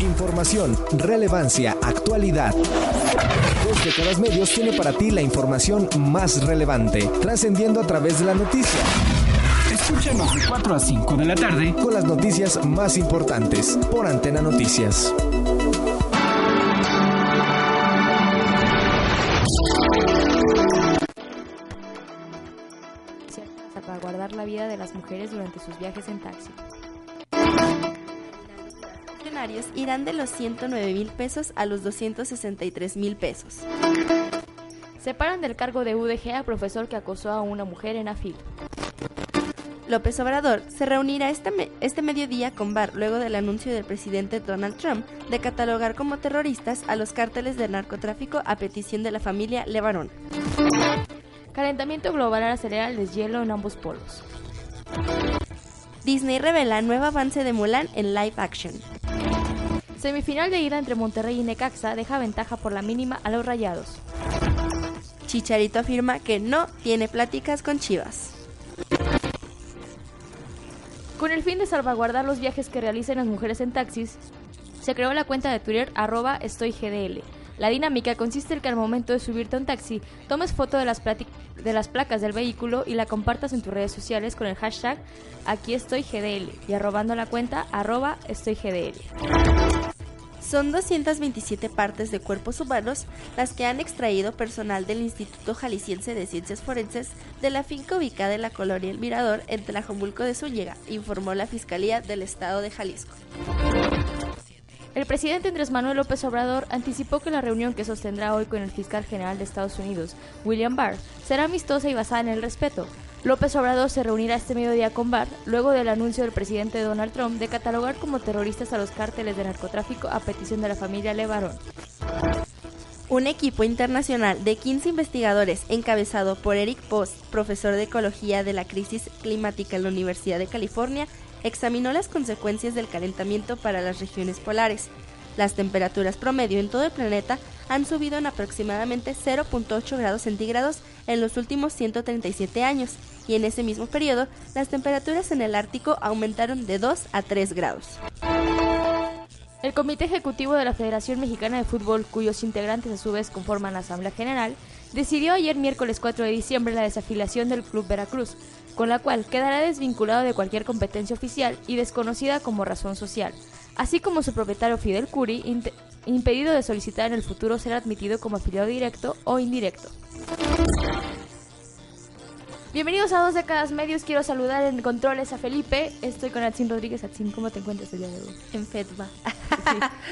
Información, relevancia, actualidad. Dos décadas medios tiene para ti la información más relevante, trascendiendo a través de la noticia. Escúchanos de 4 a 5 de la tarde con las noticias más importantes por Antena Noticias. para guardar la vida de las mujeres durante sus viajes en taxi. Irán de los 109 mil pesos a los 263 mil pesos. Separan del cargo de UDG a profesor que acosó a una mujer en AFIL. López Obrador se reunirá este, me este mediodía con Barr luego del anuncio del presidente Donald Trump de catalogar como terroristas a los cárteles del narcotráfico a petición de la familia Levarón. Calentamiento global acelera el deshielo en ambos polos. Disney revela nuevo avance de Mulan en live action. Semifinal de ida entre Monterrey y Necaxa deja ventaja por la mínima a los rayados. Chicharito afirma que no tiene pláticas con Chivas. Con el fin de salvaguardar los viajes que realicen las mujeres en taxis, se creó la cuenta de Twitter arroba estoygdl. La dinámica consiste en que al momento de subirte a un taxi, tomes foto de las, de las placas del vehículo y la compartas en tus redes sociales con el hashtag aquí estoy GDL y arrobando la cuenta arroba estoy GDL. Son 227 partes de cuerpos humanos las que han extraído personal del Instituto Jalisciense de Ciencias Forenses de la finca ubicada en la colonia El Mirador en Tlajomulco de Zúñiga, informó la Fiscalía del Estado de Jalisco. El presidente Andrés Manuel López Obrador anticipó que la reunión que sostendrá hoy con el fiscal general de Estados Unidos, William Barr, será amistosa y basada en el respeto. López Obrador se reunirá este mediodía con Barr luego del anuncio del presidente Donald Trump de catalogar como terroristas a los cárteles de narcotráfico a petición de la familia Levarón. Un equipo internacional de 15 investigadores encabezado por Eric Post, profesor de ecología de la crisis climática en la Universidad de California, examinó las consecuencias del calentamiento para las regiones polares. Las temperaturas promedio en todo el planeta han subido en aproximadamente 0.8 grados centígrados en los últimos 137 años y en ese mismo periodo las temperaturas en el Ártico aumentaron de 2 a 3 grados. El Comité Ejecutivo de la Federación Mexicana de Fútbol, cuyos integrantes a su vez conforman la Asamblea General, decidió ayer miércoles 4 de diciembre la desafiliación del Club Veracruz, con la cual quedará desvinculado de cualquier competencia oficial y desconocida como razón social, así como su propietario Fidel Curi, impedido de solicitar en el futuro ser admitido como afiliado directo o indirecto. Bienvenidos a Dos Décadas Medios. Quiero saludar en controles a Felipe. Estoy con Atsin Rodríguez. Atsin, ¿cómo te encuentras el día de hoy? En FEDBA.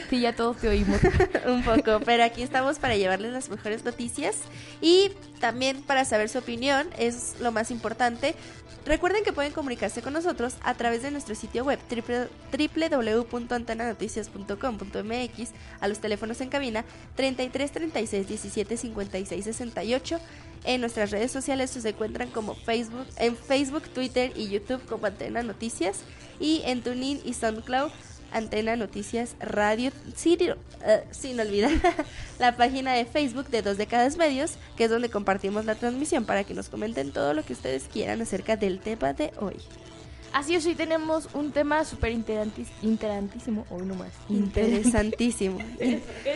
Sí, ya todos te oímos. Un poco, pero aquí estamos para llevarles las mejores noticias y también para saber su opinión, es lo más importante. Recuerden que pueden comunicarse con nosotros a través de nuestro sitio web www.antenanoticias.com.mx a los teléfonos en cabina 33 36 17 56 68 en nuestras redes sociales se encuentran como Facebook, en Facebook, Twitter y YouTube como Antena Noticias y en TuneIn y SoundCloud Antena Noticias Radio, eh, sin olvidar la página de Facebook de Dos Décadas Medios, que es donde compartimos la transmisión para que nos comenten todo lo que ustedes quieran acerca del tema de hoy. Así es, hoy tenemos un tema súper interesantísimo, hoy nomás. Interesantísimo.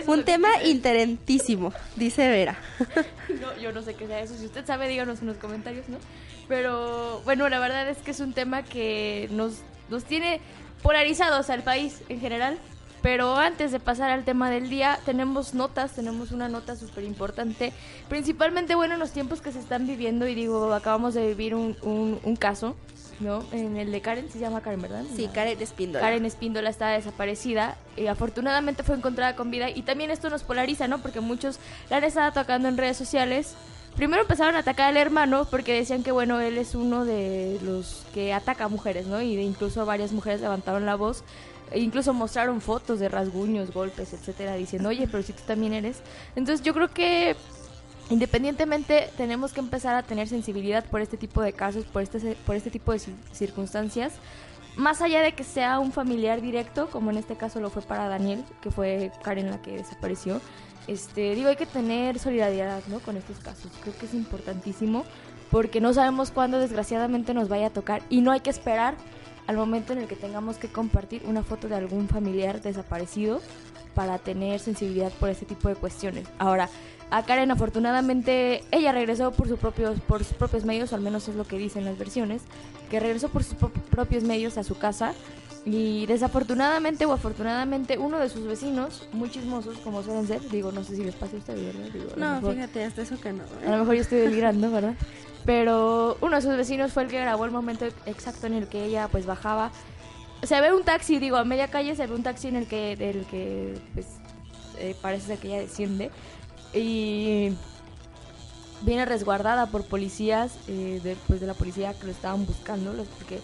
un tema interesantísimo, dice Vera. no, yo no sé qué sea eso. Si usted sabe, díganos en los comentarios, ¿no? Pero bueno, la verdad es que es un tema que nos, nos tiene polarizados al país en general. Pero antes de pasar al tema del día, tenemos notas, tenemos una nota súper importante, principalmente, bueno, en los tiempos que se están viviendo, y digo, acabamos de vivir un, un, caso, ¿no? En el de Karen, se llama Karen, ¿verdad? Sí, Karen Espíndola. Karen Espíndola está desaparecida, y afortunadamente fue encontrada con vida, y también esto nos polariza, ¿no? Porque muchos la han estado atacando en redes sociales, primero empezaron a atacar al hermano porque decían que, bueno, él es uno de los que ataca a mujeres, ¿no? Y de incluso varias mujeres levantaron la voz. E incluso mostraron fotos de rasguños, golpes, etcétera, diciendo, oye, pero si tú también eres. Entonces yo creo que independientemente tenemos que empezar a tener sensibilidad por este tipo de casos, por este, por este tipo de circunstancias, más allá de que sea un familiar directo, como en este caso lo fue para Daniel, que fue Karen la que desapareció, este, digo, hay que tener solidaridad ¿no? con estos casos. Creo que es importantísimo porque no sabemos cuándo desgraciadamente nos vaya a tocar y no hay que esperar al momento en el que tengamos que compartir una foto de algún familiar desaparecido para tener sensibilidad por este tipo de cuestiones. Ahora, a Karen afortunadamente ella regresó por sus propios por sus propios medios, al menos es lo que dicen las versiones, que regresó por sus propios medios a su casa y desafortunadamente o afortunadamente uno de sus vecinos, muy chismosos como suelen ser, digo, no sé si les pasa a ustedes, ¿verdad? no, fíjate, hasta eso que no. ¿eh? A lo mejor yo estoy delirando, ¿verdad? Pero uno de sus vecinos fue el que grabó el momento exacto en el que ella pues bajaba. Se ve un taxi, digo, a media calle se ve un taxi en el que, del que pues eh, parece ser que ella desciende y viene resguardada por policías, eh, de, pues, la policía que lo estaban buscando, porque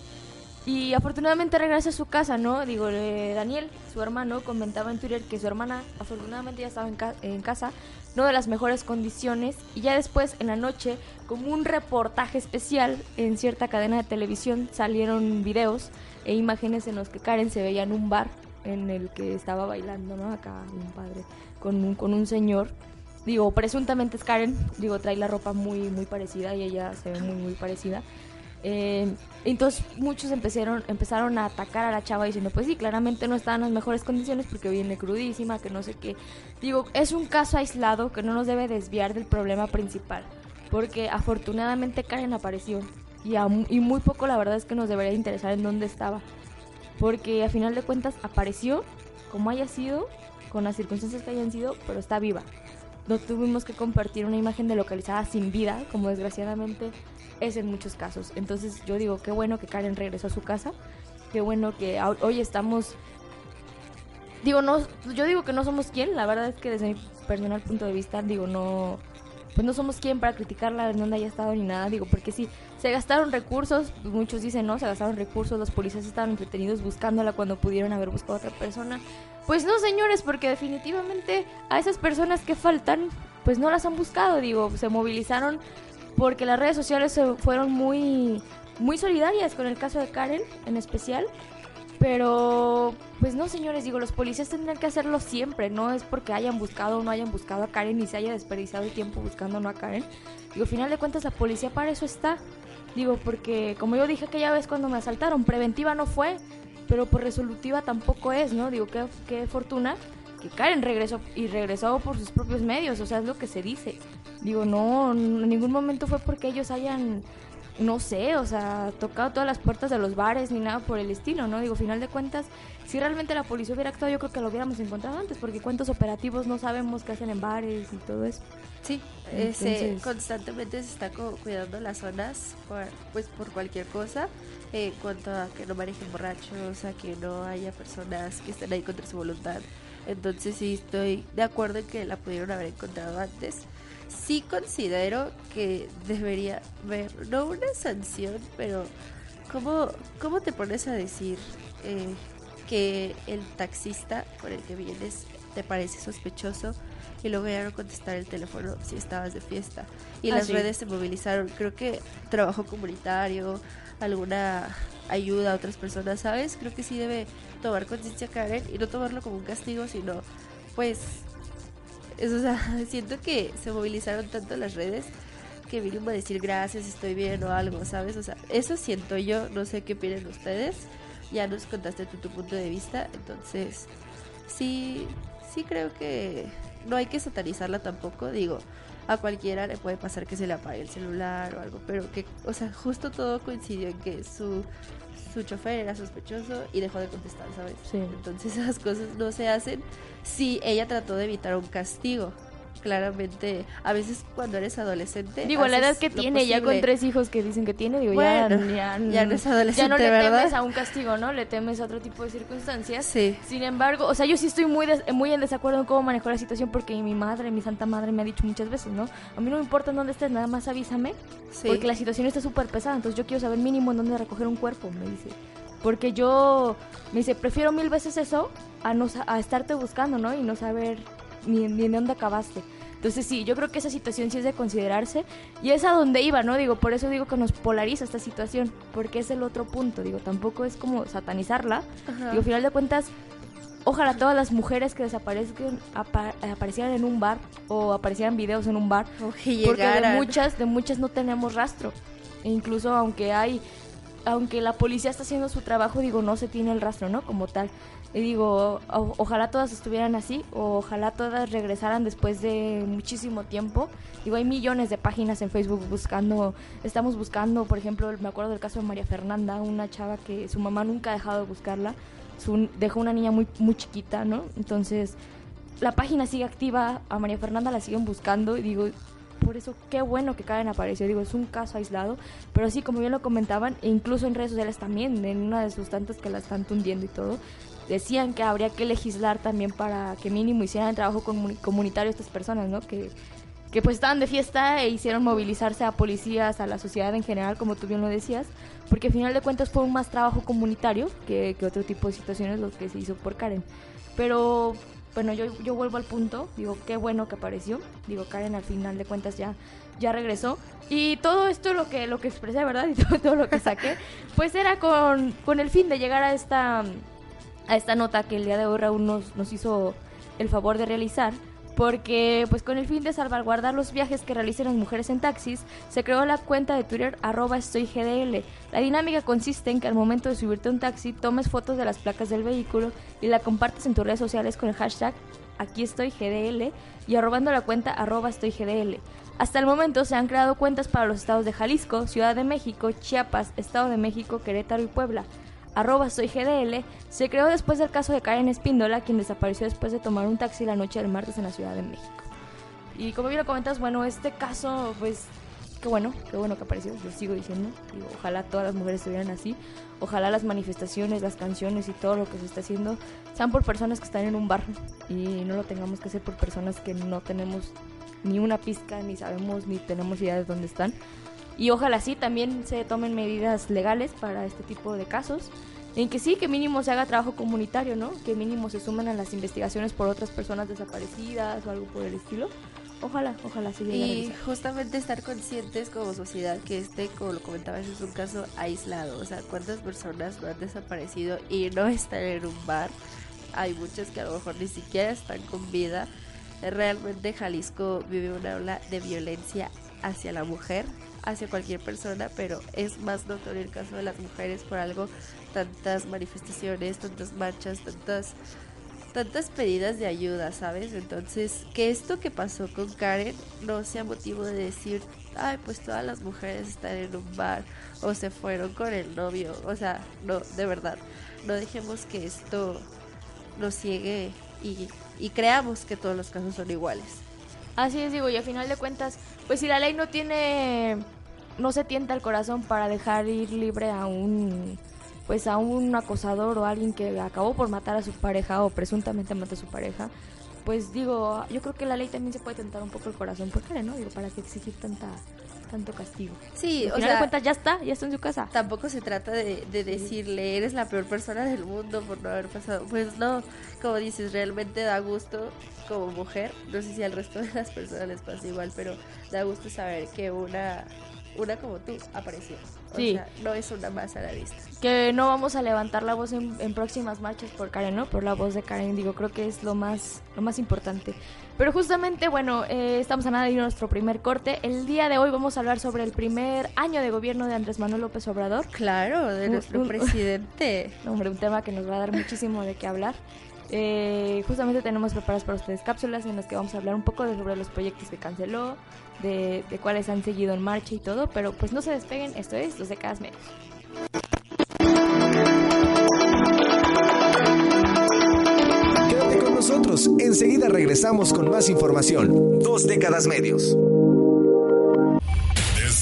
y afortunadamente regresa a su casa, ¿no? Digo, eh, Daniel, su hermano, comentaba en Twitter que su hermana afortunadamente ya estaba en, en, casa, no de las mejores condiciones, y ya después, en la noche, como un reportaje especial en cierta cadena de televisión, salieron videos e imágenes en los que Karen se veía en un bar en el que estaba bailando, ¿no? Acá un padre con un, con un señor digo, presuntamente es Karen, digo, trae la ropa muy, muy parecida y ella se ve muy, muy parecida. Eh, entonces muchos empezaron, empezaron a atacar a la chava diciendo, pues sí, claramente no está en las mejores condiciones porque viene crudísima, que no sé qué. Digo, es un caso aislado que no nos debe desviar del problema principal, porque afortunadamente Karen apareció y, y muy poco la verdad es que nos debería interesar en dónde estaba, porque a final de cuentas apareció como haya sido, con las circunstancias que hayan sido, pero está viva no tuvimos que compartir una imagen de localizada sin vida, como desgraciadamente es en muchos casos. Entonces yo digo, qué bueno que Karen regresó a su casa, qué bueno que hoy estamos... Digo, no, yo digo que no somos quien, la verdad es que desde mi personal punto de vista, digo, no, pues no somos quien para criticarla de dónde haya estado ni nada, digo, porque sí, se gastaron recursos, muchos dicen, no, se gastaron recursos, los policías estaban entretenidos buscándola cuando pudieron haber buscado a otra persona. Pues no, señores, porque definitivamente a esas personas que faltan, pues no las han buscado, digo, se movilizaron porque las redes sociales fueron muy, muy solidarias con el caso de Karen en especial pero, pues no, señores, digo, los policías tendrán que hacerlo siempre, no es porque hayan buscado o no hayan buscado a Karen y se haya desperdiciado el tiempo buscando no a Karen. Digo, al final de cuentas, la policía para eso está. Digo, porque como yo dije aquella vez cuando me asaltaron, preventiva no fue, pero por resolutiva tampoco es, ¿no? Digo, qué, qué fortuna que Karen regresó y regresó por sus propios medios, o sea, es lo que se dice. Digo, no, en ningún momento fue porque ellos hayan no sé, o sea, tocado todas las puertas de los bares ni nada por el estilo, ¿no? Digo, final de cuentas, si realmente la policía hubiera actuado, yo creo que lo hubiéramos encontrado antes, porque cuántos operativos no sabemos qué hacen en bares y todo eso. Sí, constantemente se está cuidando las zonas por, pues por cualquier cosa, en cuanto a que no manejen borrachos, a que no haya personas que estén ahí contra su voluntad. Entonces sí estoy de acuerdo en que la pudieron haber encontrado antes sí considero que debería haber, no una sanción, pero ¿cómo, cómo te pones a decir eh, que el taxista con el que vienes te parece sospechoso y luego ya no contestar el teléfono si estabas de fiesta? Y ah, las redes se movilizaron, creo que trabajo comunitario, alguna ayuda a otras personas, ¿sabes? Creo que sí debe tomar conciencia Karen y no tomarlo como un castigo, sino pues o sea, siento que se movilizaron tanto las redes que mínimo decir gracias, estoy bien o algo, ¿sabes? O sea, eso siento yo, no sé qué opinan ustedes. Ya nos contaste tu punto de vista, entonces sí, sí creo que no hay que satanizarla tampoco, digo, a cualquiera le puede pasar que se le apague el celular o algo, pero que, o sea, justo todo coincidió en que su su chofer era sospechoso y dejó de contestar, ¿sabes? Sí. Entonces esas cosas no se hacen si ella trató de evitar un castigo. Claramente, a veces cuando eres adolescente. Digo, la edad que tiene, ya con tres hijos que dicen que tiene, digo, Bueno, ya, ya, ya no es adolescente, ya no le ¿verdad? temes a un castigo, ¿no? Le temes a otro tipo de circunstancias. Sí. Sin embargo, o sea, yo sí estoy muy, des- muy en desacuerdo en cómo manejó la situación porque mi madre, mi santa madre me ha dicho muchas veces, ¿no? A mí no me importa en dónde estés, nada más avísame. Sí. Porque la situación está súper pesada, entonces yo quiero saber mínimo en dónde recoger un cuerpo, me dice. Porque yo, me dice, prefiero mil veces eso a, no, a estarte buscando, ¿no? Y no saber ni, ni en dónde acabaste. Entonces sí, yo creo que esa situación sí es de considerarse y es a donde iba, ¿no? Digo, por eso digo que nos polariza esta situación, porque es el otro punto, digo, tampoco es como satanizarla. Ajá. Digo, al final de cuentas, ojalá todas las mujeres que desaparezcan apa- aparecieran en un bar o aparecieran videos en un bar, porque de muchas, de muchas no tenemos rastro. E incluso aunque hay, aunque la policía está haciendo su trabajo, digo, no se tiene el rastro, ¿no? Como tal. Y digo, o- ojalá todas estuvieran así, ojalá todas regresaran después de muchísimo tiempo. Digo, hay millones de páginas en Facebook buscando, estamos buscando, por ejemplo, me acuerdo del caso de María Fernanda, una chava que su mamá nunca ha dejado de buscarla, su, dejó una niña muy, muy chiquita, ¿no? Entonces, la página sigue activa, a María Fernanda la siguen buscando y digo, por eso qué bueno que Karen apareció, digo, es un caso aislado, pero sí, como bien lo comentaban, e incluso en redes sociales también, en una de sus tantas que la están tundiendo y todo, decían que habría que legislar también para que mínimo hicieran trabajo comuni- comunitario estas personas, ¿no? Que, que pues estaban de fiesta e hicieron movilizarse a policías, a la sociedad en general, como tú bien lo decías, porque al final de cuentas fue un más trabajo comunitario que, que otro tipo de situaciones lo que se hizo por Karen. Pero bueno, yo, yo vuelvo al punto, digo, qué bueno que apareció, digo, Karen al final de cuentas ya, ya regresó. Y todo esto lo que, lo que expresé, ¿verdad? Y todo, todo lo que saqué, pues era con, con el fin de llegar a esta, a esta nota que el día de hoy Raúl nos, nos hizo el favor de realizar. Porque, pues con el fin de salvaguardar los viajes que realicen las mujeres en taxis, se creó la cuenta de Twitter arroba estoygdl. La dinámica consiste en que al momento de subirte a un taxi, tomes fotos de las placas del vehículo y la compartes en tus redes sociales con el hashtag aquí estoy GDL y arrobando la cuenta arroba estoy GDL. Hasta el momento se han creado cuentas para los estados de Jalisco, Ciudad de México, Chiapas, Estado de México, Querétaro y Puebla. Arroba soy GDL se creó después del caso de Karen Espíndola, quien desapareció después de tomar un taxi la noche del martes en la Ciudad de México. Y como bien lo comentas, bueno, este caso, pues, qué bueno, qué bueno que apareció, yo sigo diciendo. Digo, ojalá todas las mujeres estuvieran así. Ojalá las manifestaciones, las canciones y todo lo que se está haciendo sean por personas que están en un bar y no lo tengamos que hacer por personas que no tenemos ni una pizca, ni sabemos, ni tenemos idea de dónde están. Y ojalá sí también se tomen medidas legales para este tipo de casos. En que sí, que mínimo se haga trabajo comunitario, ¿no? Que mínimo se sumen a las investigaciones por otras personas desaparecidas o algo por el estilo. Ojalá, ojalá se llegue a Y realizar. justamente estar conscientes como sociedad que este, como lo comentabas, es un caso aislado. O sea, ¿cuántas personas no han desaparecido y no están en un bar? Hay muchas que a lo mejor ni siquiera están con vida. Realmente Jalisco vive una ola de violencia hacia la mujer, hacia cualquier persona, pero es más notorio el caso de las mujeres por algo, tantas manifestaciones, tantas marchas, tantas tantas pedidas de ayuda, ¿sabes? Entonces, que esto que pasó con Karen no sea motivo de decir, ay, pues todas las mujeres están en un bar o se fueron con el novio. O sea, no, de verdad, no dejemos que esto nos ciegue y, y creamos que todos los casos son iguales. Así es, digo, y a final de cuentas, pues si la ley no tiene, no se tienta el corazón para dejar ir libre a un, pues a un acosador o alguien que acabó por matar a su pareja o presuntamente mató a su pareja, pues digo, yo creo que la ley también se puede tentar un poco el corazón Karen, ¿no? Digo, para que exigir tanta, tanto castigo. Sí, Al o final de sea, cuentas ya está, ya está en su casa. tampoco se trata de, de decirle eres la peor persona del mundo por no haber pasado. Pues no, como dices, realmente da gusto como mujer. No sé si al resto de las personas les pasa igual, pero da gusto saber que una, una como tú apareció. O Sí. sea, no es una más a la vista. que no vamos a levantar la voz en, en próximas marchas por Karen, ¿no? Por la voz de Karen, digo, creo que es lo más, lo más importante. Pero justamente, bueno, eh, estamos a nada de ir a nuestro primer corte. El día de hoy vamos a hablar sobre el primer año de gobierno de Andrés Manuel López Obrador. Claro, de nuestro un- presidente. Hombre, un tema que nos va a dar muchísimo de qué hablar. Eh, justamente tenemos preparadas para ustedes cápsulas en las que vamos a hablar un poco de sobre los proyectos que canceló, de, cuáles han seguido en marcha y todo, pero pues no se despeguen, esto es Los Décadas Medios. Quédate con nosotros en Enseguida regresamos con más información. Dos décadas medios.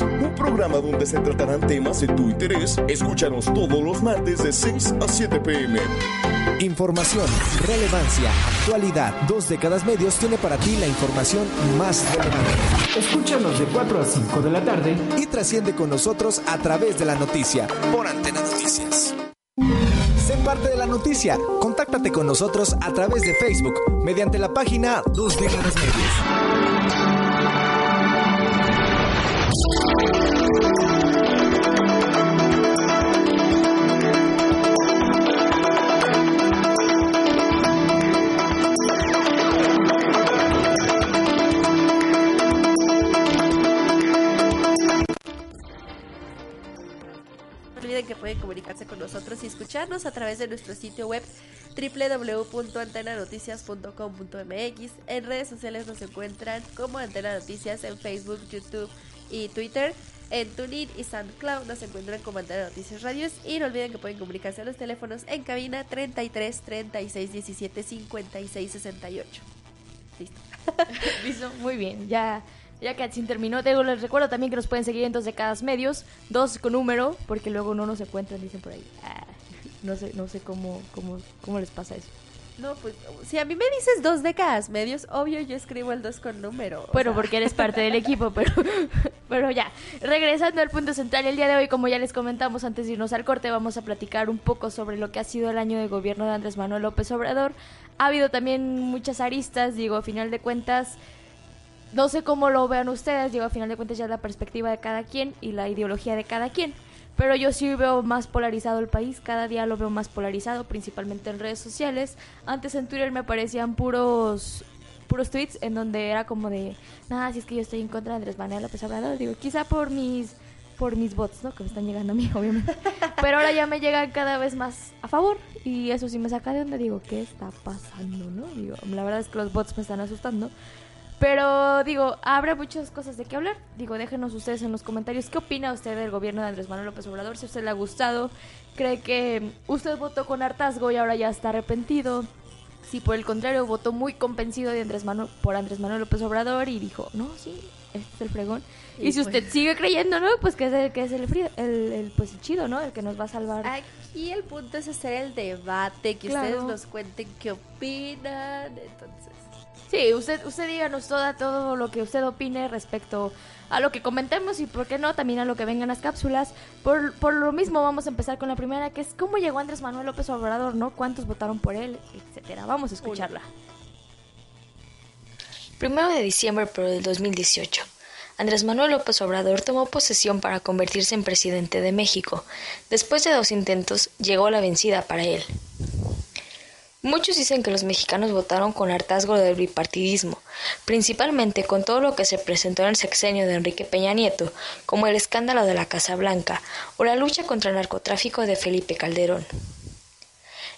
Un programa donde se tratarán temas de tu interés. Escúchanos todos los martes de 6 a 7 pm. Información, relevancia, actualidad. Dos décadas medios tiene para ti la información más relevante. Escúchanos de 4 a 5 de la tarde y trasciende con nosotros a través de la noticia por Antena Noticias. Sé parte de la noticia. Contáctate con nosotros a través de Facebook mediante la página Dos décadas medios. Olviden que pueden comunicarse con nosotros y escucharnos a través de nuestro sitio web www.antenanoticias.com.mx. En redes sociales nos encuentran como Antena Noticias en Facebook, YouTube y Twitter. En TuneIn y SoundCloud nos encuentran como Antena Noticias Radios. Y no olviden que pueden comunicarse a los teléfonos en cabina 33 36 17 56 68. Listo. Listo, muy bien. Ya, ya que sin terminó, Digo, les recuerdo también que nos pueden seguir en dos décadas medios, dos con número, porque luego no nos encuentran, dicen por ahí. Ah, no sé, no sé cómo, cómo, cómo les pasa eso. No, pues si a mí me dices dos décadas medios, obvio yo escribo el 2 con número. Bueno, sea. porque eres parte del equipo, pero, pero ya. Regresando al punto central, el día de hoy, como ya les comentamos antes de irnos al corte, vamos a platicar un poco sobre lo que ha sido el año de gobierno de Andrés Manuel López Obrador. Ha habido también muchas aristas, digo, a final de cuentas, no sé cómo lo vean ustedes, digo, a final de cuentas ya es la perspectiva de cada quien y la ideología de cada quien. Pero yo sí veo más polarizado el país, cada día lo veo más polarizado, principalmente en redes sociales. Antes en Twitter me aparecían puros puros tweets en donde era como de, nada, si es que yo estoy en contra de Andrés Manuel López Obrador, digo, quizá por mis por mis bots, ¿no? Que me están llegando a mí, obviamente. Pero ahora ya me llegan cada vez más a favor y eso sí me saca de donde digo, ¿qué está pasando, no? Digo, la verdad es que los bots me están asustando. Pero digo, habrá muchas cosas de qué hablar. Digo, déjenos ustedes en los comentarios qué opina usted del gobierno de Andrés Manuel López Obrador, si a usted le ha gustado, cree que usted votó con hartazgo y ahora ya está arrepentido. Si por el contrario votó muy convencido de Andrés Manuel, por Andrés Manuel López Obrador y dijo, no, sí, este es el fregón. Y, Y si pues- usted sigue creyendo, ¿no? Pues que es el, que es el, fri- el, el, pues el chido, ¿no? El que nos va a salvar. Aquí el punto es hacer el debate, que Claro. ustedes nos cuenten qué opinan. Entonces, Sí, usted, usted díganos toda, todo lo que usted opine respecto a lo que comentemos y, ¿por qué no?, también a lo que vengan las cápsulas. Por, por lo mismo, vamos a empezar con la primera, que es cómo llegó Andrés Manuel López Obrador, ¿no? ¿Cuántos votaron por él? Etcétera. Vamos a escucharla. Primero de diciembre pero del 2018, Andrés Manuel López Obrador tomó posesión para convertirse en presidente de México. Después de dos intentos, llegó la vencida para él. Muchos dicen que los mexicanos votaron con hartazgo del bipartidismo, principalmente con todo lo que se presentó en el sexenio de Enrique Peña Nieto, como el escándalo de la Casa Blanca o la lucha contra el narcotráfico de Felipe Calderón.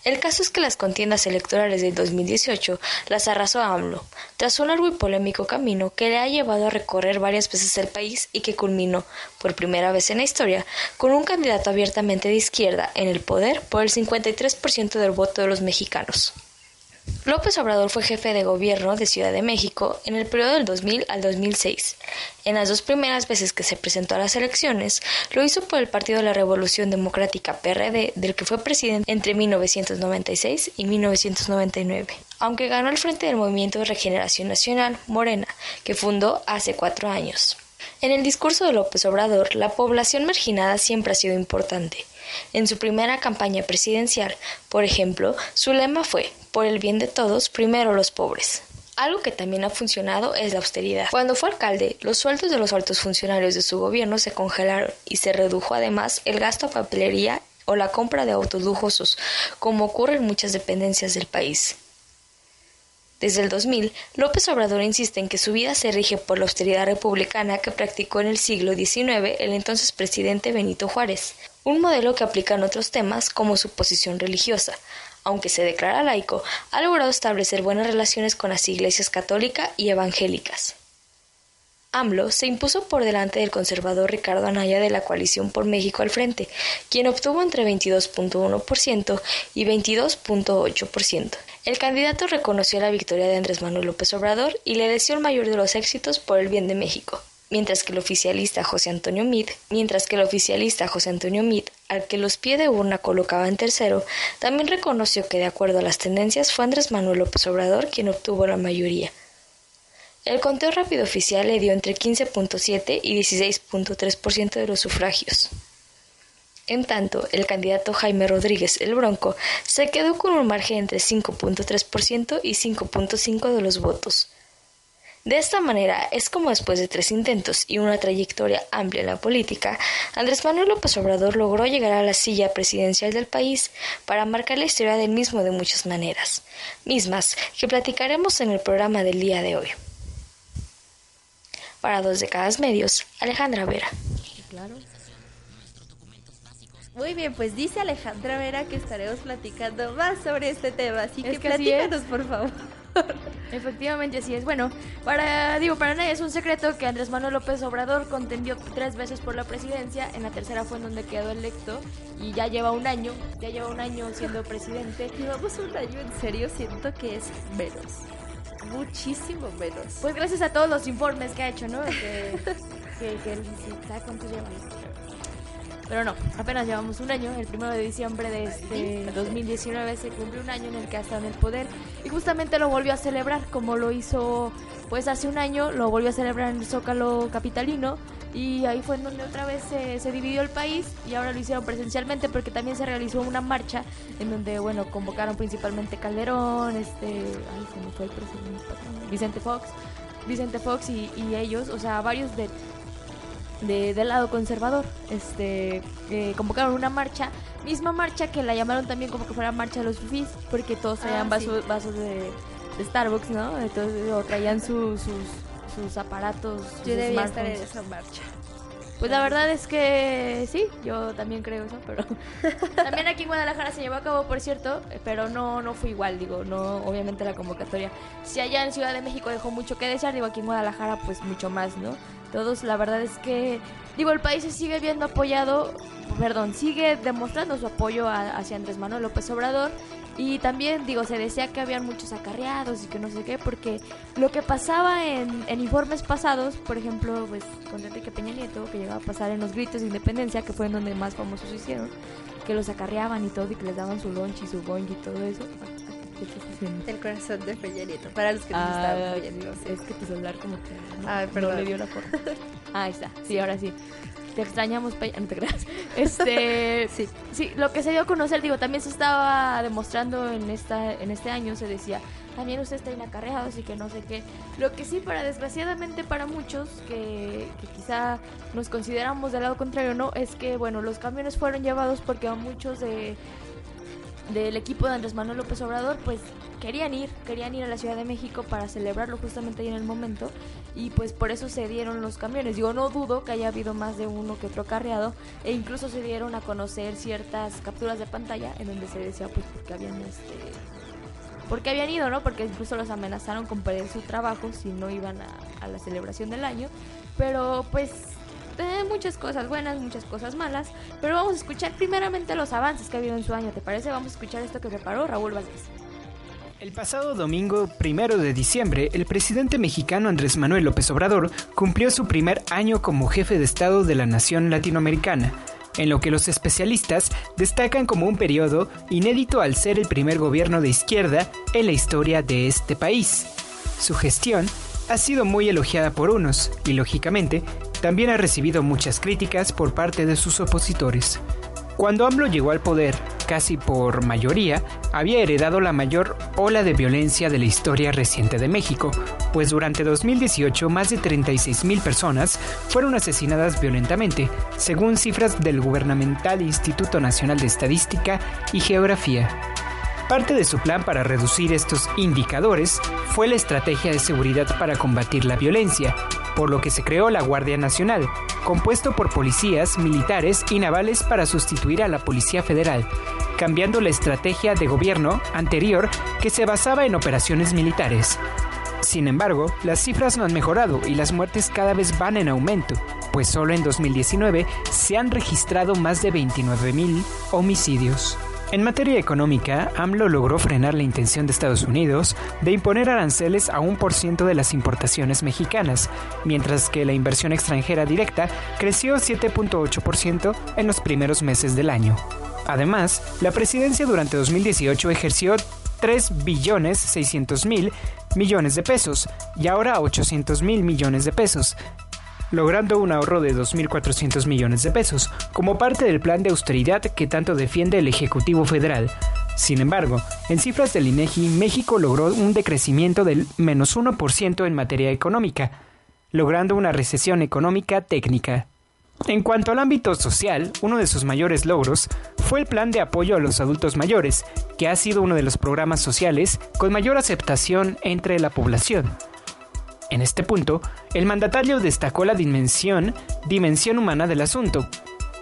El caso es que las contiendas electorales del 2018 las arrasó AMLO, tras un largo y polémico camino que le ha llevado a recorrer varias veces el país y que culminó, por primera vez en la historia, con un candidato abiertamente de izquierda en el poder por el 53% del voto de los mexicanos. López Obrador fue jefe de gobierno de Ciudad de México en el periodo del 2000 al 2006. En las dos primeras veces que se presentó a las elecciones, lo hizo por el Partido de la Revolución Democrática PRD, del que fue presidente entre 1996 y 1999, aunque ganó al frente del Movimiento de Regeneración Nacional, Morena, que fundó hace cuatro años. En el discurso de López Obrador, la población marginada siempre ha sido importante. En su primera campaña presidencial, por ejemplo, su lema fue, por el bien de todos, primero los pobres. Algo que también ha funcionado es la austeridad. Cuando fue alcalde, los sueldos de los altos funcionarios de su gobierno se congelaron y se redujo además el gasto a papelería o la compra de autos lujosos, como ocurre en muchas dependencias del país. Desde el 2000, López Obrador insiste en que su vida se rige por la austeridad republicana que practicó en el siglo XIX el entonces presidente Benito Juárez, un modelo que aplica en otros temas como su posición religiosa. Aunque se declara laico, ha logrado establecer buenas relaciones con las iglesias católica y evangélicas. AMLO se impuso por delante del conservador Ricardo Anaya de la coalición por México al frente, quien obtuvo entre 22.1% y 22.8%. El candidato reconoció la victoria de Andrés Manuel López Obrador y le deseó el mayor de los éxitos por el bien de México. Mientras que el oficialista José Antonio Mid, al que los pies de urna colocaba en tercero, también reconoció que de acuerdo a las tendencias fue Andrés Manuel López Obrador quien obtuvo la mayoría. El conteo rápido oficial le dio entre 15.7 y 16.3% de los sufragios. En tanto, el candidato Jaime Rodríguez el Bronco se quedó con un margen entre 5.3% y 5.5% de los votos. De esta manera es como después de tres intentos y una trayectoria amplia en la política, Andrés Manuel López Obrador logró llegar a la silla presidencial del país para marcar la historia del mismo de muchas maneras, mismas que platicaremos en el programa del día de hoy. Para dos décadas medios, Alejandra Vera. Claro. Muy bien, pues dice Alejandra Vera que estaremos platicando más sobre este tema, así que, que platícanos, por favor. Efectivamente, así es. Bueno, para digo, para nadie es un secreto que Andrés Manuel López Obrador contendió tres veces por la presidencia. En la tercera fue en donde quedó electo y ya lleva un año, ya lleva un año siendo presidente. Llevamos un año, en serio, siento que es menos muchísimo menos. Pues gracias a todos los informes que ha hecho, ¿no? Que, que, que ¿sabe cuánto lleva? Pero no, apenas llevamos un año. El primero de diciembre de este 2019 se cumplió un año en el que ha estado en el poder y justamente lo volvió a celebrar como lo hizo pues hace un año, lo volvió a celebrar en el Zócalo Capitalino y ahí fue en donde otra vez se, se, dividió el país y ahora lo hicieron presencialmente porque también se realizó una marcha en donde, bueno, convocaron principalmente Calderón, este, ay, se me fue el presidente, Vicente Fox, Vicente Fox y, y ellos, o sea, varios de, de, del lado conservador, este, eh, convocaron una marcha, misma marcha que la llamaron también como que fuera marcha de los fifís, porque todos traían ah, vasos, vasos de, de, Starbucks, ¿no? Entonces, o traían su, sus sus aparatos. Yo debía estar en esa marcha. Pues la verdad es que sí, yo también creo eso, pero también aquí en Guadalajara se llevó a cabo, por cierto, pero no no fue igual, digo, no obviamente la convocatoria. Si allá en Ciudad de México dejó mucho que desear, digo, aquí en Guadalajara pues mucho más, ¿no? Todos la verdad es que digo, el país se sigue viendo apoyado, perdón, sigue demostrando su apoyo hacia Andrés Manuel López Obrador y también, digo, se decía que habían muchos acarreados y que no sé qué, porque lo que pasaba en, informes pasados, por ejemplo, pues con Enrique Peña Nieto, que llegaba a pasar en los gritos de independencia, que fue en donde más famosos se hicieron, que los acarreaban y todo, y que les daban su lunch y su boing y todo eso. El corazón de Peña Nieto, para los que no ah, estaban Es que tu celular como que no, perdón. le dio la forma. ah, ahí está, sí, ahora sí te extrañamos, Peña, no te creas. Este, sí. sí, lo que se dio a conocer, digo, también se estaba demostrando en esta en este año, se decía, también usted está inacarreado, así que no sé qué. Lo que sí, para desgraciadamente para muchos, que, que quizá nos consideramos del lado contrario, ¿no? Es que, bueno, los camiones fueron llevados porque a muchos de del equipo de Andrés Manuel López Obrador, pues querían ir, querían ir a la Ciudad de México para celebrarlo justamente ahí en el momento y pues por eso se dieron los camiones. Yo no dudo que haya habido más de uno que otro carreado e incluso se dieron a conocer ciertas capturas de pantalla en donde se decía pues porque habían este porque habían ido, ¿no? Porque incluso los amenazaron con perder su trabajo si no iban a, a la celebración del año. Pero pues eh, muchas cosas buenas, muchas cosas malas. Pero vamos a escuchar primeramente los avances que ha habido en su año, ¿te parece? Vamos a escuchar esto que preparó Raúl Valdés. El pasado domingo primero de diciembre, el presidente mexicano Andrés Manuel López Obrador cumplió su primer año como jefe de Estado de la nación latinoamericana, en lo que los especialistas destacan como un periodo inédito al ser el primer gobierno de izquierda en la historia de este país. Su gestión ha sido muy elogiada por unos y, lógicamente, también ha recibido muchas críticas por parte de sus opositores. Cuando AMLO llegó al poder casi por mayoría, había heredado la mayor ola de violencia de la historia reciente de México, pues durante 2018 más de 36.000 personas fueron asesinadas violentamente, según cifras del gubernamental Instituto Nacional de Estadística y Geografía. Parte de su plan para reducir estos indicadores fue la estrategia de seguridad para combatir la violencia, por lo que se creó la Guardia Nacional, compuesto por policías, militares y navales para sustituir a la Policía Federal, cambiando la estrategia de gobierno anterior que se basaba en operaciones militares. Sin embargo, las cifras no han mejorado y las muertes cada vez van en aumento, pues solo en 2019 se han registrado más de 29.000 homicidios. En materia económica, AMLO logró frenar la intención de Estados Unidos de imponer aranceles a un por ciento de las importaciones mexicanas, mientras que la inversión extranjera directa creció 7.8% en los primeros meses del año. Además, la presidencia durante 2018 ejerció 3 billones 600 mil millones de pesos y ahora 800 mil millones de pesos, logrando un ahorro de 2.400 millones de pesos, como parte del plan de austeridad que tanto defiende el Ejecutivo Federal. Sin embargo, en cifras del INEGI, México logró un decrecimiento del menos 1% en materia económica, logrando una recesión económica técnica. En cuanto al ámbito social, uno de sus mayores logros fue el plan de apoyo a los adultos mayores, que ha sido uno de los programas sociales con mayor aceptación entre la población. En este punto, el mandatario destacó la dimensión, dimensión humana del asunto,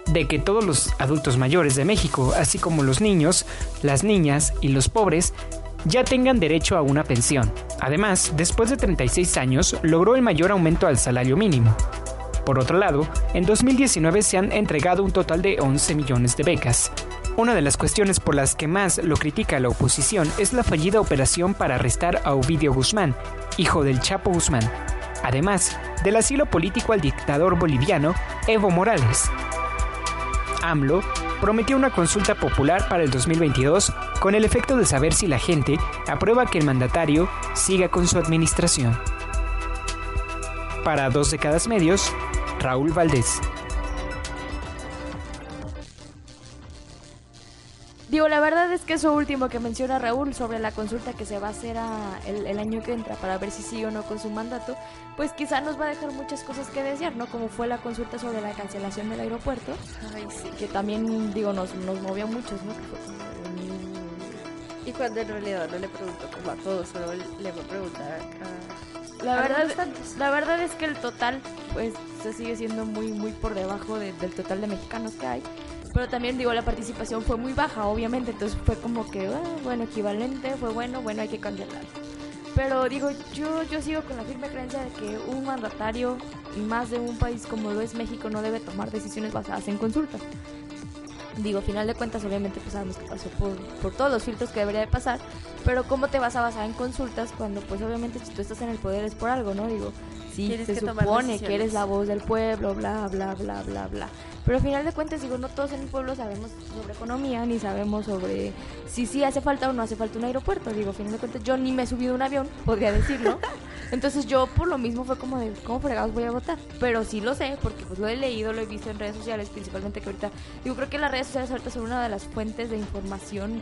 de que todos los adultos mayores de México, así como los niños, las niñas y los pobres, ya tengan derecho a una pensión. Además, después de 36 años, logró el mayor aumento al salario mínimo. Por otro lado, en 2019 se han entregado un total de 11 millones de becas. Una de las cuestiones por las que más lo critica la oposición es la fallida operación para arrestar a Ovidio Guzmán, hijo del Chapo Guzmán, además del asilo político al dictador boliviano Evo Morales. AMLO prometió una consulta popular para el 2022 con el efecto de saber si la gente aprueba que el mandatario siga con su administración. Para dos décadas medios, Raúl Valdés. Digo, la verdad es que eso último que menciona Raúl sobre la consulta que se va a hacer el, año que entra para ver si sigue o no con su mandato, pues quizá nos va a dejar muchas cosas que desear, ¿no? Como fue la consulta sobre la cancelación del aeropuerto, que también, digo, nos, nos movió a muchos, ¿no? Y cuando en realidad no le preguntó como a todos, solo le va a preguntar a... La verdad, la verdad es que el total, pues, se sigue siendo muy, muy por debajo del total de mexicanos que hay. Pero también digo, la participación fue muy baja, obviamente, entonces fue como que, ah, bueno, equivalente, fue bueno, bueno, hay que cancelar. Pero digo, yo, yo sigo con la firme creencia de que un mandatario, y más de un país como lo es México, no debe tomar decisiones basadas en consultas. Digo, final de cuentas, obviamente, pues sabemos que pasó por, por todos los filtros que debería de pasar, pero ¿cómo te vas a basar en consultas cuando, pues obviamente, si tú estás en el poder es por algo, ¿no? Digo, sí, se supone que eres la voz del pueblo, bla, bla, bla, bla, bla. Pero al final de cuentas, digo, no todos en el pueblo sabemos sobre economía, ni sabemos sobre si sí hace falta o no hace falta un aeropuerto. Digo, al final de cuentas, yo ni me he subido un avión, podría decirlo. Entonces yo por lo mismo fue como de, ¿cómo fregados voy a votar? Pero sí lo sé, porque pues lo he leído, lo he visto en redes sociales, principalmente que ahorita, digo, creo que las redes sociales ahorita son una de las fuentes de información,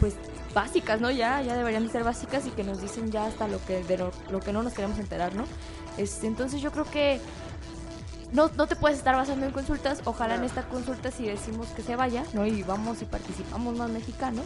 pues básicas, ¿no? Ya, ya deberían de ser básicas y que nos dicen ya hasta lo que, de lo, que no nos queremos enterar, ¿no? Este, entonces yo creo que no, no te puedes estar basando en consultas. Ojalá en esta consulta si decimos que se vaya, ¿no? Y vamos y participamos más mexicanos,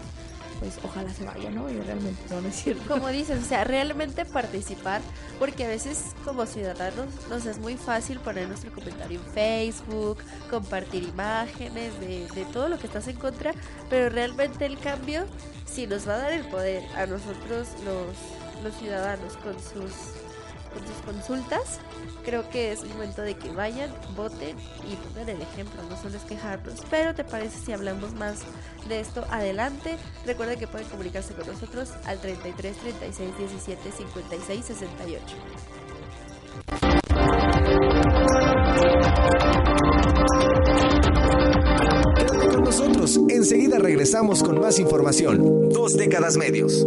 pues ojalá se vaya, ¿no? Y realmente no, no es cierto. Como dices, o sea, realmente participar, porque a veces como ciudadanos nos es muy fácil poner nuestro comentario en Facebook, compartir imágenes de, de todo lo que estás en contra, pero realmente el cambio, si nos va a dar el poder a nosotros los, los ciudadanos con sus con sus consultas, creo que es el momento de que vayan, voten y pongan el ejemplo, no solo es quejarnos. Pero te parece si hablamos más de esto adelante, recuerden que pueden comunicarse con nosotros al 33 36 17 56 68. Quédate con nosotros, enseguida regresamos con más información. Dos décadas medios.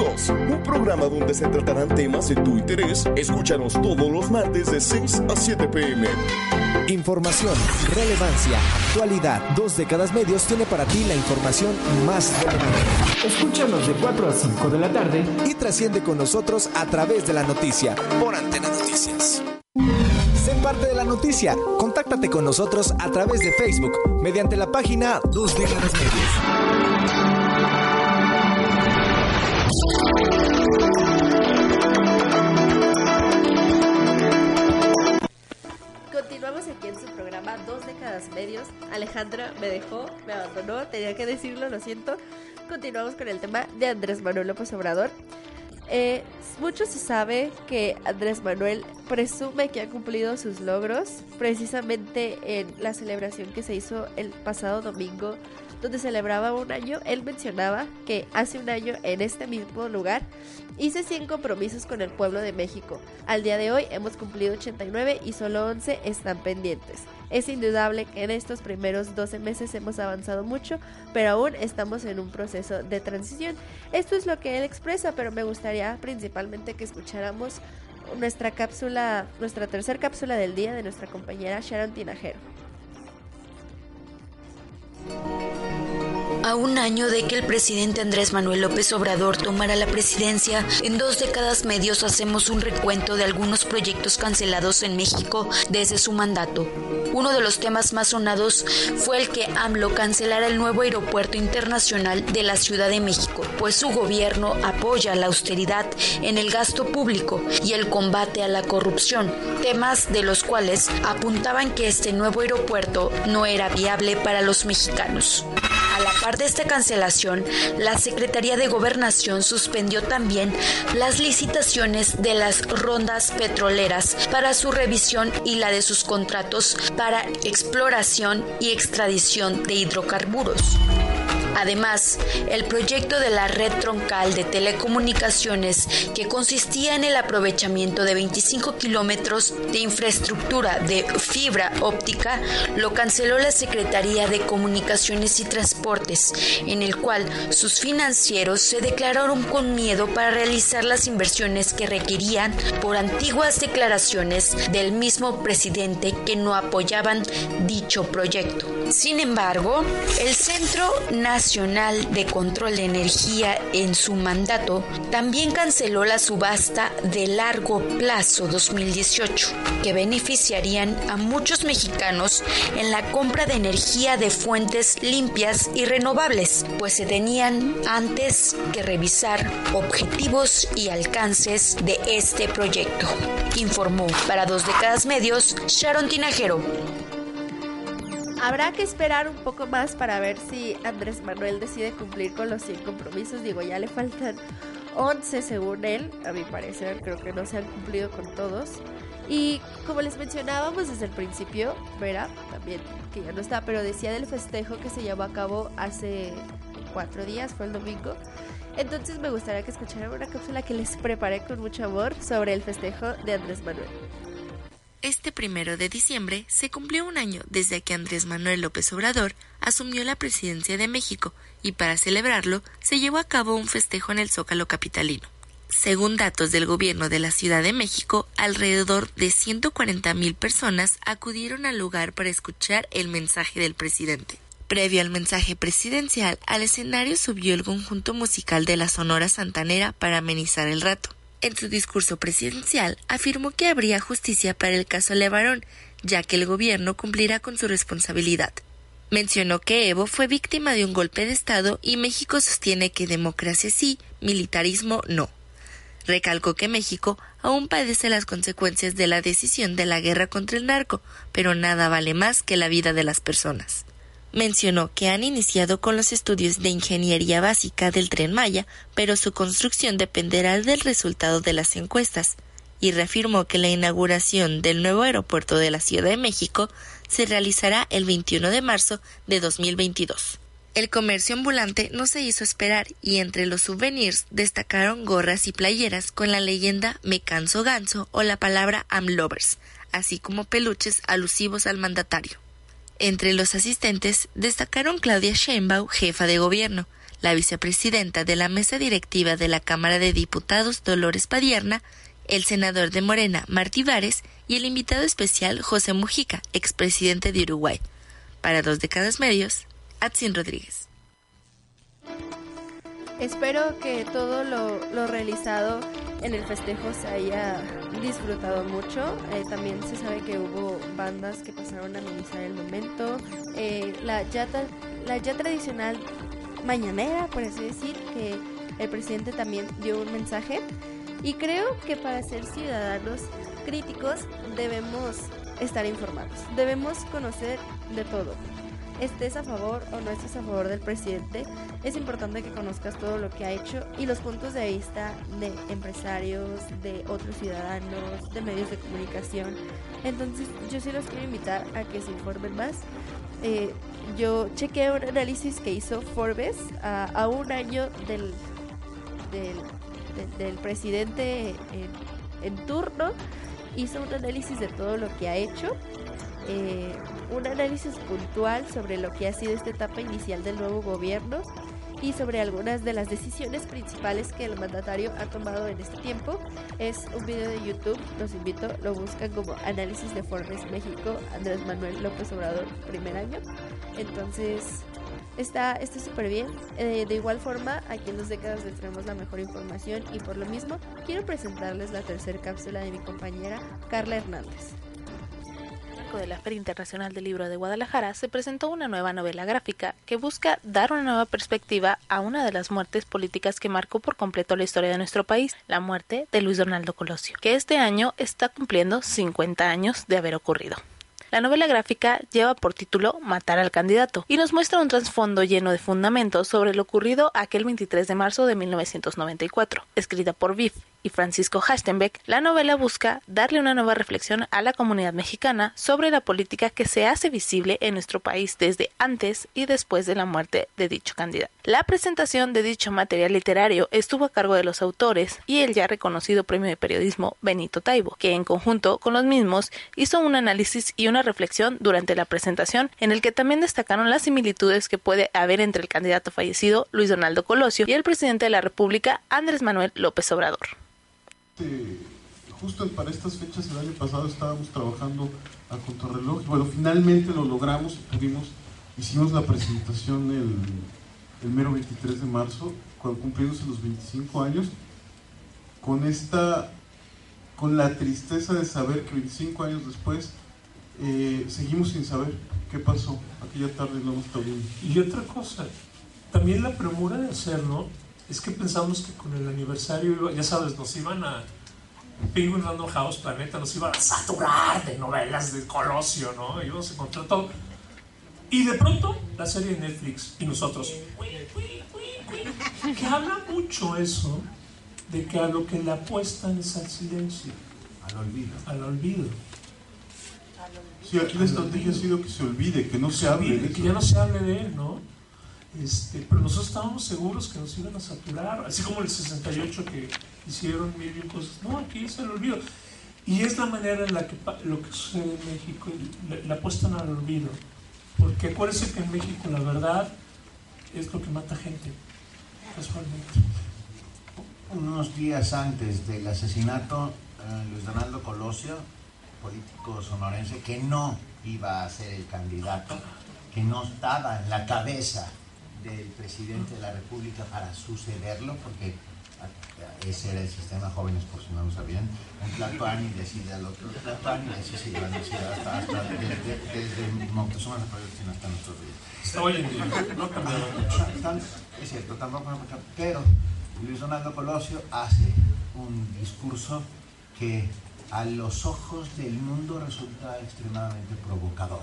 Un programa donde se tratarán temas de tu interés. Escúchanos todos los martes de 6 a 7 pm. Información, relevancia, actualidad. Dos décadas medios tiene para ti la información más relevante. Escúchanos de 4 a 5 de la tarde y trasciende con nosotros a través de la noticia por Antena Noticias. Sé parte de la noticia. Contáctate con nosotros a través de Facebook mediante la página Dos décadas medios. Aquí en su programa Dos décadas medios. Alejandra me dejó, me abandonó, tenía que decirlo, lo siento. Continuamos con el tema de Andrés Manuel López Obrador. Eh, mucho se sabe que Andrés Manuel presume que ha cumplido sus logros precisamente en la celebración que se hizo el pasado domingo donde celebraba un año, él mencionaba que hace un año en este mismo lugar hice 100 compromisos con el pueblo de México. Al día de hoy hemos cumplido 89 y solo 11 están pendientes. Es indudable que en estos primeros 12 meses hemos avanzado mucho, pero aún estamos en un proceso de transición. Esto es lo que él expresa, pero me gustaría principalmente que escucháramos nuestra cápsula, nuestra tercera cápsula del día de nuestra compañera Sharon Tinajero. A un año de que el presidente Andrés Manuel López Obrador tomara la presidencia, en dos décadas medios hacemos un recuento de algunos proyectos cancelados en México desde su mandato. Uno de los temas más sonados fue el que AMLO cancelara el nuevo aeropuerto internacional de la Ciudad de México, pues su gobierno apoya la austeridad en el gasto público y el combate a la corrupción, temas de los cuales apuntaban que este nuevo aeropuerto no era viable para los mexicanos. A la par de esta cancelación, la Secretaría de Gobernación suspendió también las licitaciones de las rondas petroleras para su revisión y la de sus contratos para exploración y extradición de hidrocarburos. Además, el proyecto de la red troncal de telecomunicaciones, que consistía en el aprovechamiento de 25 kilómetros de infraestructura de fibra óptica, lo canceló la Secretaría de Comunicaciones y Transportes, en el cual sus financieros se declararon con miedo para realizar las inversiones que requerían por antiguas declaraciones del mismo presidente que no apoyaban dicho proyecto. Sin embargo, el Centro Nacional de Control de Energía en su mandato también canceló la subasta de largo plazo 2018, que beneficiarían a muchos mexicanos en la compra de energía de fuentes limpias y renovables, pues se tenían antes que revisar objetivos y alcances de este proyecto. Informó para dos décadas medios Sharon Tinajero. Habrá que esperar un poco más para ver si Andrés Manuel decide cumplir con los 100 compromisos. Digo, ya le faltan 11 según él, a mi parecer, creo que no se han cumplido con todos. Y como les mencionábamos desde el principio, Vera, también, que ya no está, pero decía del festejo que se llevó a cabo hace cuatro días, fue el domingo. Entonces me gustaría que escucharan una cápsula que les preparé con mucho amor sobre el festejo de Andrés Manuel. Este primero de diciembre se cumplió un año desde que Andrés Manuel López Obrador asumió la presidencia de México y para celebrarlo se llevó a cabo un festejo en el Zócalo capitalino. Según datos del gobierno de la Ciudad de México, alrededor de 140 mil personas acudieron al lugar para escuchar el mensaje del presidente. Previo al mensaje presidencial, al escenario subió el conjunto musical de la Sonora Santanera para amenizar el rato. En su discurso presidencial afirmó que habría justicia para el caso Levarón, ya que el gobierno cumplirá con su responsabilidad. Mencionó que Evo fue víctima de un golpe de Estado y México sostiene que democracia sí, militarismo no. Recalcó que México aún padece las consecuencias de la decisión de la guerra contra el narco, pero nada vale más que la vida de las personas. Mencionó que han iniciado con los estudios de ingeniería básica del tren Maya, pero su construcción dependerá del resultado de las encuestas, y reafirmó que la inauguración del nuevo aeropuerto de la Ciudad de México se realizará el 21 de marzo de 2022. El comercio ambulante no se hizo esperar y entre los souvenirs destacaron gorras y playeras con la leyenda Me canso ganso o la palabra I'm lovers, así como peluches alusivos al mandatario. Entre los asistentes destacaron Claudia Sheinbaum, jefa de gobierno, la vicepresidenta de la mesa directiva de la Cámara de Diputados Dolores Padierna, el senador de Morena Martí Vares y el invitado especial José Mujica, expresidente de Uruguay. Para dos décadas medios, Atsin Rodríguez. Espero que todo lo, realizado en el festejo se haya disfrutado mucho. Eh, también se sabe que hubo bandas que pasaron a amenizar el momento. Eh, la ya tradicional mañanera, por así decir, que el presidente también dio un mensaje. Y creo que para ser ciudadanos críticos debemos estar informados. Debemos conocer de todo estés a favor o no estés a favor del presidente, es importante que conozcas todo lo que ha hecho y los puntos de vista de empresarios, de otros ciudadanos, de medios de comunicación. Entonces yo sí los quiero invitar a que se informen más. Eh, yo chequé un análisis que hizo Forbes a, un año del, del, presidente en, en turno. Hizo un análisis de todo lo que ha hecho eh, un análisis puntual sobre lo que ha sido esta etapa inicial del nuevo gobierno y sobre algunas de las decisiones principales que el mandatario ha tomado en este tiempo. Es un video de YouTube, los invito, lo buscan como Análisis de Forbes México, Andrés Manuel López Obrador, primer año. Entonces, está súper bien. Eh, de igual forma, aquí en dos décadas les traemos la mejor información y por lo mismo quiero presentarles la tercera cápsula de mi compañera Carla Hernández de la Feria Internacional del Libro de Guadalajara se presentó una nueva novela gráfica que busca dar una nueva perspectiva a una de las muertes políticas que marcó por completo la historia de nuestro país, la muerte de Luis Donaldo Colosio, que este año está cumpliendo 50 años de haber ocurrido. La novela gráfica lleva por título Matar al candidato y nos muestra un trasfondo lleno de fundamentos sobre lo ocurrido aquel 23 de marzo de 1994, escrita por Viv y Francisco Hastenbeck, la novela busca darle una nueva reflexión a la comunidad mexicana sobre la política que se hace visible en nuestro país desde antes y después de la muerte de dicho candidato. La presentación de dicho material literario estuvo a cargo de los autores y el ya reconocido premio de periodismo Benito Taibo, que en conjunto con los mismos hizo un análisis y una reflexión durante la presentación en el que también destacaron las similitudes que puede haber entre el candidato fallecido Luis Donaldo Colosio y el presidente de la República Andrés Manuel López Obrador. Justo para estas fechas el año pasado estábamos trabajando a contrarreloj bueno, finalmente lo logramos pudimos, hicimos la presentación el, el mero 23 de marzo, cuando cumplimos los 25 años, con esta, con la tristeza de saber que 25 años después eh, seguimos sin saber qué pasó aquella tarde no hemos viendo. Y otra cosa, también la premura de hacerlo es que pensamos que con el aniversario, ya sabes, nos iban a. Penguin Random House Planeta nos iban a saturar de novelas de Colosio, ¿no? Íbamos a encontrar todo. Y de pronto, la serie de Netflix y nosotros. Que habla mucho eso de que a lo que le apuestan es al silencio. Al olvido. Al olvido. Sí, aquí la estrategia ha sido que se olvide, que no se, hable de Que ya no se hable de él, ¿no? Este, pero nosotros estábamos seguros que nos iban a saturar, así como el 68 que hicieron mil y cosas. No, aquí se lo olvido. Y es la manera en la que lo que sucede en México, le, apuestan al olvido. Porque acuérdense que en México la verdad es lo que mata gente, casualmente. Unos días antes del asesinato, eh, Luis Donaldo Colosio, político sonorense, que no iba a ser el candidato, que no estaba en la cabeza del presidente de la República para sucederlo, porque ese era el sistema jóvenes, por si no lo sabían. Un Tlatuani decide al otro Tlatuani y así se iban hasta, hasta desde, desde Moctezuma hasta nuestros días. Está hoy en día, no ha cambiado mucho. Es cierto, tampoco pero Luis Donaldo Colosio hace un discurso que a los ojos del mundo resulta extremadamente provocador,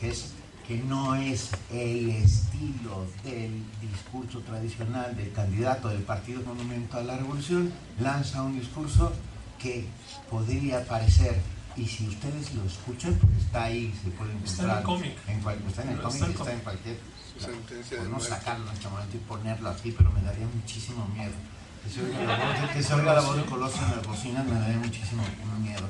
que es que no es el estilo del discurso tradicional del candidato del Partido Monumento a la Revolución, lanza un discurso que podría parecer, y si ustedes lo escuchan, porque está ahí, se puede encontrar. Está en el cómic. En cual, está en el cómic, Está en está en cómic. cualquier. Sentencia de Podemos muerte. sacarlo en este momento y ponerlo aquí, pero me daría muchísimo miedo. Que se oiga la voz, que se oiga la voz de Colosio en las bocinas me daría muchísimo miedo.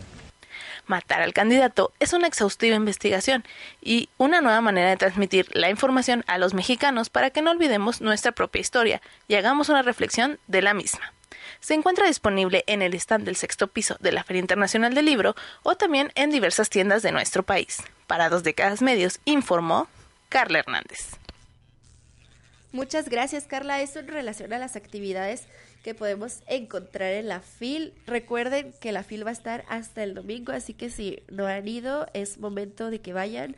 Matar al candidato es una exhaustiva investigación y una nueva manera de transmitir la información a los mexicanos para que no olvidemos nuestra propia historia y hagamos una reflexión de la misma. Se encuentra disponible en el stand del sexto piso de la Feria Internacional del Libro o también en diversas tiendas de nuestro país. Para dos décadas medios, informó Carla Hernández. Muchas gracias, Carla. Esto en relación a las actividades que podemos encontrar en la FIL. Recuerden que la FIL va a estar hasta el domingo, así que si no han ido, es momento de que vayan.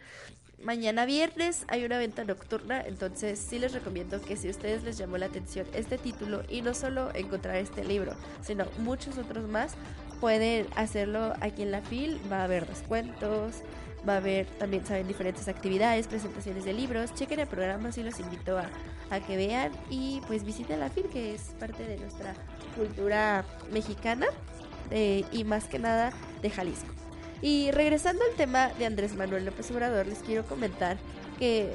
Mañana viernes hay una venta nocturna, entonces sí les recomiendo que si a ustedes les llamó la atención este título y no solo encontrar este libro, sino muchos otros más, pueden hacerlo aquí en la FIL. Va a haber descuentos, va a haber también, saben, diferentes actividades, presentaciones de libros. Chequen el programa, sí los invito a, a que vean y pues visiten la FIL, que es parte de nuestra cultura mexicana eh, y más que nada de Jalisco. Y regresando al tema de Andrés Manuel López Obrador, les quiero comentar que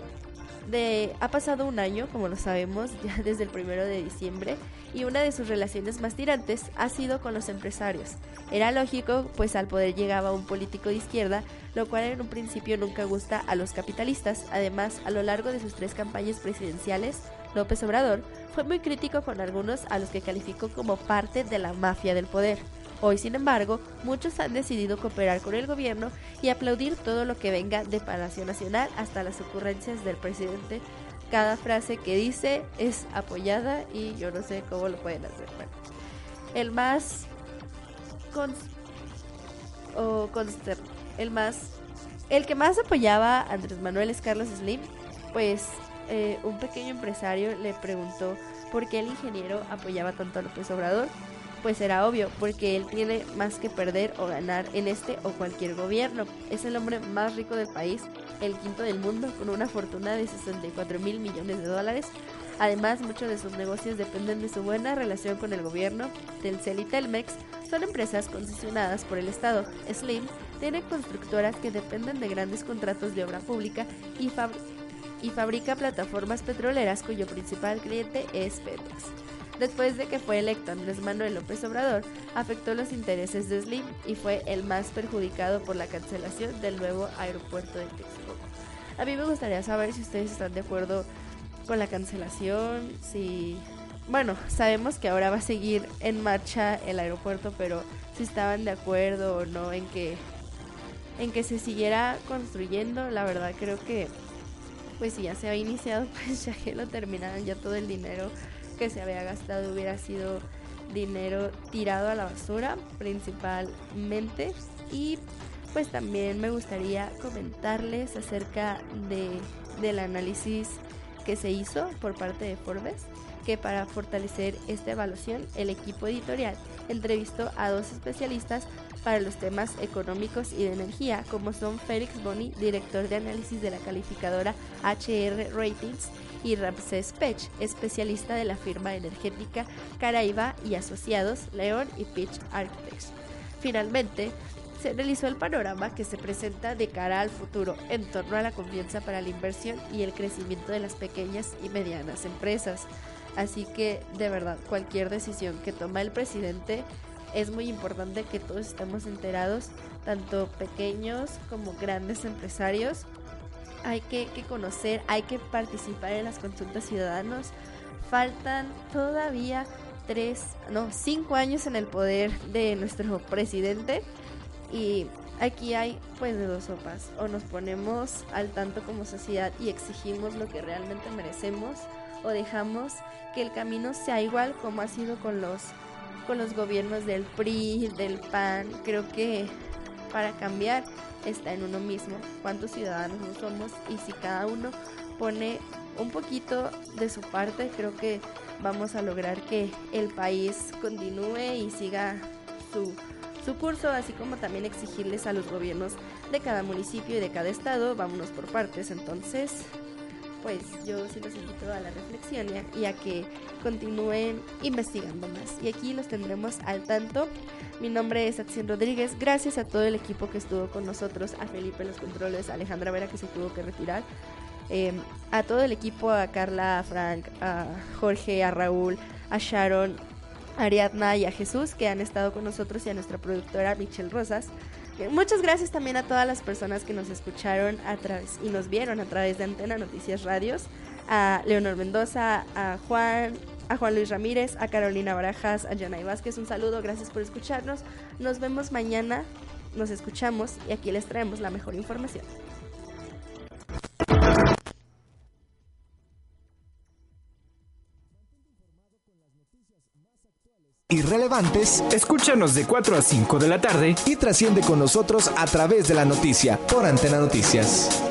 de, ha pasado un año, como lo sabemos, ya desde el primero de diciembre, y una de sus relaciones más tirantes ha sido con los empresarios. Era lógico, pues al poder llegaba un político de izquierda, lo cual en un principio nunca gusta a los capitalistas. Además, a lo largo de sus tres campañas presidenciales, López Obrador fue muy crítico con algunos a los que calificó como parte de la mafia del poder. Hoy, sin embargo, muchos han decidido cooperar con el gobierno y aplaudir todo lo que venga de Palacio Nacional hasta las ocurrencias del presidente. Cada frase que dice es apoyada y yo no sé cómo lo pueden hacer. Bueno, el más o conster- el más el que más apoyaba a Andrés Manuel es Carlos Slim, pues eh, un pequeño empresario le preguntó por qué el ingeniero apoyaba tanto a López Obrador. Pues era obvio, porque él tiene más que perder o ganar en este o cualquier gobierno. Es el hombre más rico del país, el quinto del mundo, con una fortuna de 64 mil millones de dólares. Además, muchos de sus negocios dependen de su buena relación con el gobierno. Telcel y Telmex son empresas concesionadas por el Estado. Slim tiene constructoras que dependen de grandes contratos de obra pública y, fab- y fabrica plataformas petroleras cuyo principal cliente es Pemex. Después de que fue electo Andrés Manuel López Obrador, afectó los intereses de Slim y fue el más perjudicado por la cancelación del nuevo aeropuerto de Texcoco. A mí me gustaría saber si ustedes están de acuerdo con la cancelación, si... Bueno, sabemos que ahora va a seguir en marcha el aeropuerto, pero si estaban de acuerdo o no en que en que se siguiera construyendo, la verdad creo que pues si ya se había iniciado, pues ya que lo terminaran, ya todo el dinero que se había gastado hubiera sido dinero tirado a la basura principalmente. Y pues también me gustaría comentarles acerca de, del análisis que se hizo por parte de Forbes que para fortalecer esta evaluación el equipo editorial entrevistó a dos especialistas para los temas económicos y de energía, como son Félix Boni, director de análisis de la calificadora HR Ratings, y Ramsés Pech, especialista de la firma energética Caraiba y Asociados León y Pitch Architects. Finalmente, se analizó el panorama que se presenta de cara al futuro en torno a la confianza para la inversión y el crecimiento de las pequeñas y medianas empresas. Así que, de verdad, cualquier decisión que toma el presidente es muy importante que todos estemos enterados, tanto pequeños como grandes empresarios. Hay que, que conocer, hay que participar en las consultas ciudadanos. Faltan todavía tres, no, cinco años en el poder de nuestro presidente y aquí hay pues de dos sopas. O nos ponemos al tanto como sociedad y exigimos lo que realmente merecemos o dejamos que el camino sea igual como ha sido con los con los gobiernos del PRI, del PAN. Creo que para cambiar está en uno mismo, cuántos ciudadanos no somos y si cada uno pone un poquito de su parte, creo que vamos a lograr que el país continúe y siga su, su curso, así como también exigirles a los gobiernos de cada municipio y de cada estado, vámonos por partes, entonces pues yo sí los invito a la reflexión y a, que continúen investigando más. Y aquí los tendremos al tanto. Mi nombre es Acción Rodríguez. Gracias a todo el equipo que estuvo con nosotros, a Felipe los controles, a Alejandra Vera que se tuvo que retirar, em, a todo el equipo, a Carla, a Frank, a Jorge, a Raúl, a Sharon, Ariadna y a Jesús que han estado con nosotros y a nuestra productora Michelle Rosas. Muchas gracias también a todas las personas que nos escucharon a través y nos vieron a través de Antena Noticias Radios, a Leonor Mendoza, a Juan, a Juan Luis Ramírez, a Carolina Barajas, a Janay Vázquez, un saludo, gracias por escucharnos. Nos vemos mañana, nos escuchamos y aquí les traemos la mejor información. Irrelevantes, escúchanos de 4 a 5 de la tarde y trasciende con nosotros a través de la noticia por Antena Noticias.